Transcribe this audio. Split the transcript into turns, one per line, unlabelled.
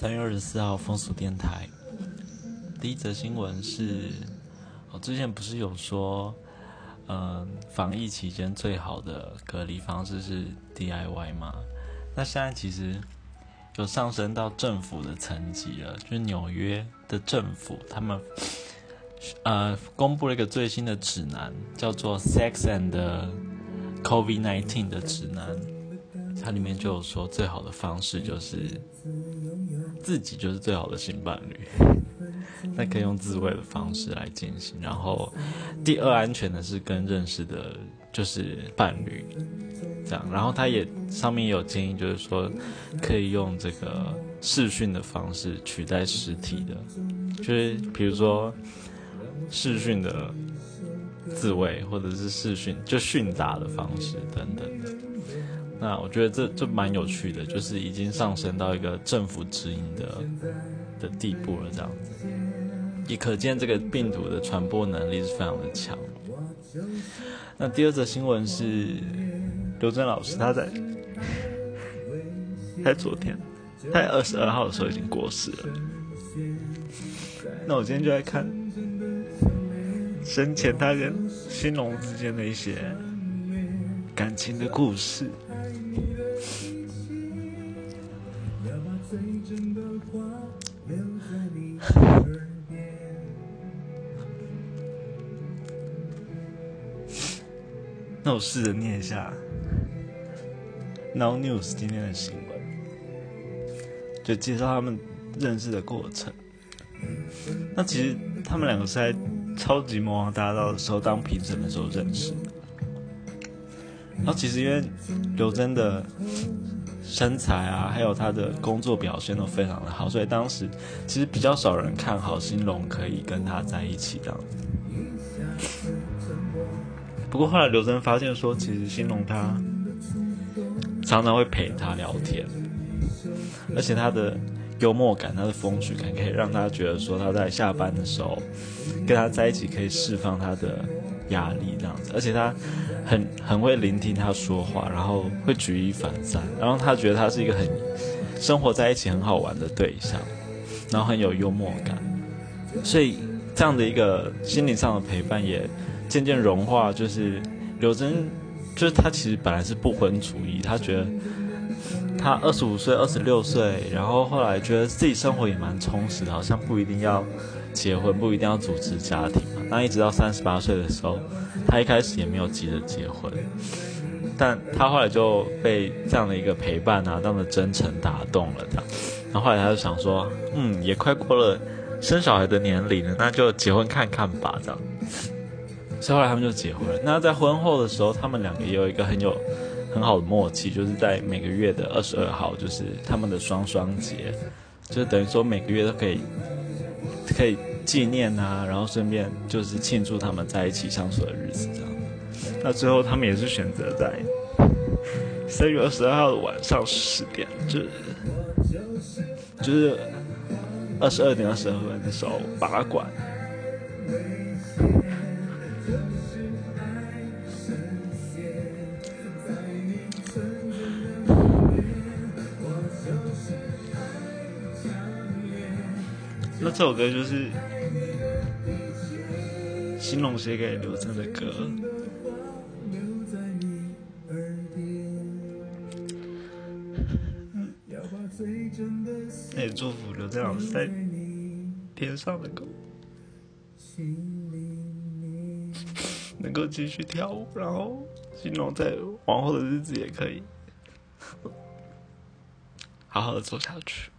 三月二十四号风俗电台，第一则新闻是，我之前不是有说，嗯，防疫期间最好的隔离方式是 DIY 吗？那现在其实有上升到政府的层级了，就是纽约的政府，他们呃公布了一个最新的指南，叫做 Sex and COVID-19 的指南。它里面就有说，最好的方式就是自己就是最好的性伴侣，那可以用自慰的方式来进行。然后第二安全的是跟认识的，就是伴侣这样。然后他也上面也有建议，就是说可以用这个视讯的方式取代实体的，就是比如说视讯的自慰，或者是视讯就训杂的方式等等的。那我觉得这这蛮有趣的，就是已经上升到一个政府指引的的地步了，这样子，也可见这个病毒的传播能力是非常的强。那第二则新闻是刘真老师，他在在昨天，他在二十二号的时候已经过世了。那我今天就在看生前他跟新龙之间的一些感情的故事。那我试着念一下《Now News》今天的新闻，就介绍他们认识的过程。那其实他们两个是在《超级魔王大道》的时候当评审的时候认识的。然后其实因为刘真的身材啊，还有他的工作表现都非常的好，所以当时其实比较少人看好新龙可以跟他在一起这样子。不过后来刘真发现说，其实新龙他常常会陪他聊天，而且他的幽默感、他的风趣感，可以让他觉得说他在下班的时候跟他在一起可以释放他的。压力这样子，而且他很很会聆听他说话，然后会举一反三，然后他觉得他是一个很生活在一起很好玩的对象，然后很有幽默感，所以这样的一个心理上的陪伴也渐渐融化。就是刘真，就是他其实本来是不婚主义，他觉得他二十五岁、二十六岁，然后后来觉得自己生活也蛮充实的，好像不一定要结婚，不一定要组织家庭。那一直到三十八岁的时候，他一开始也没有急着结婚，但他后来就被这样的一个陪伴啊，这样的真诚打动了。这样，然后后来他就想说，嗯，也快过了生小孩的年龄了，那就结婚看看吧。这样，所以后来他们就结婚了。那在婚后的时候，他们两个也有一个很有很好的默契，就是在每个月的二十二号，就是他们的双双节，就等于说每个月都可以可以。纪念啊，然后顺便就是庆祝他们在一起相处的日子，这样。那最后他们也是选择在三月二十二号的晚上十点，就是就是二十二点二十二分的时候拔管。那这首歌就是。新龙写给刘真的歌，那也祝福刘真老师在天上能够能够继续跳舞，然后新龙在往后的日子也可以。好好的做下去。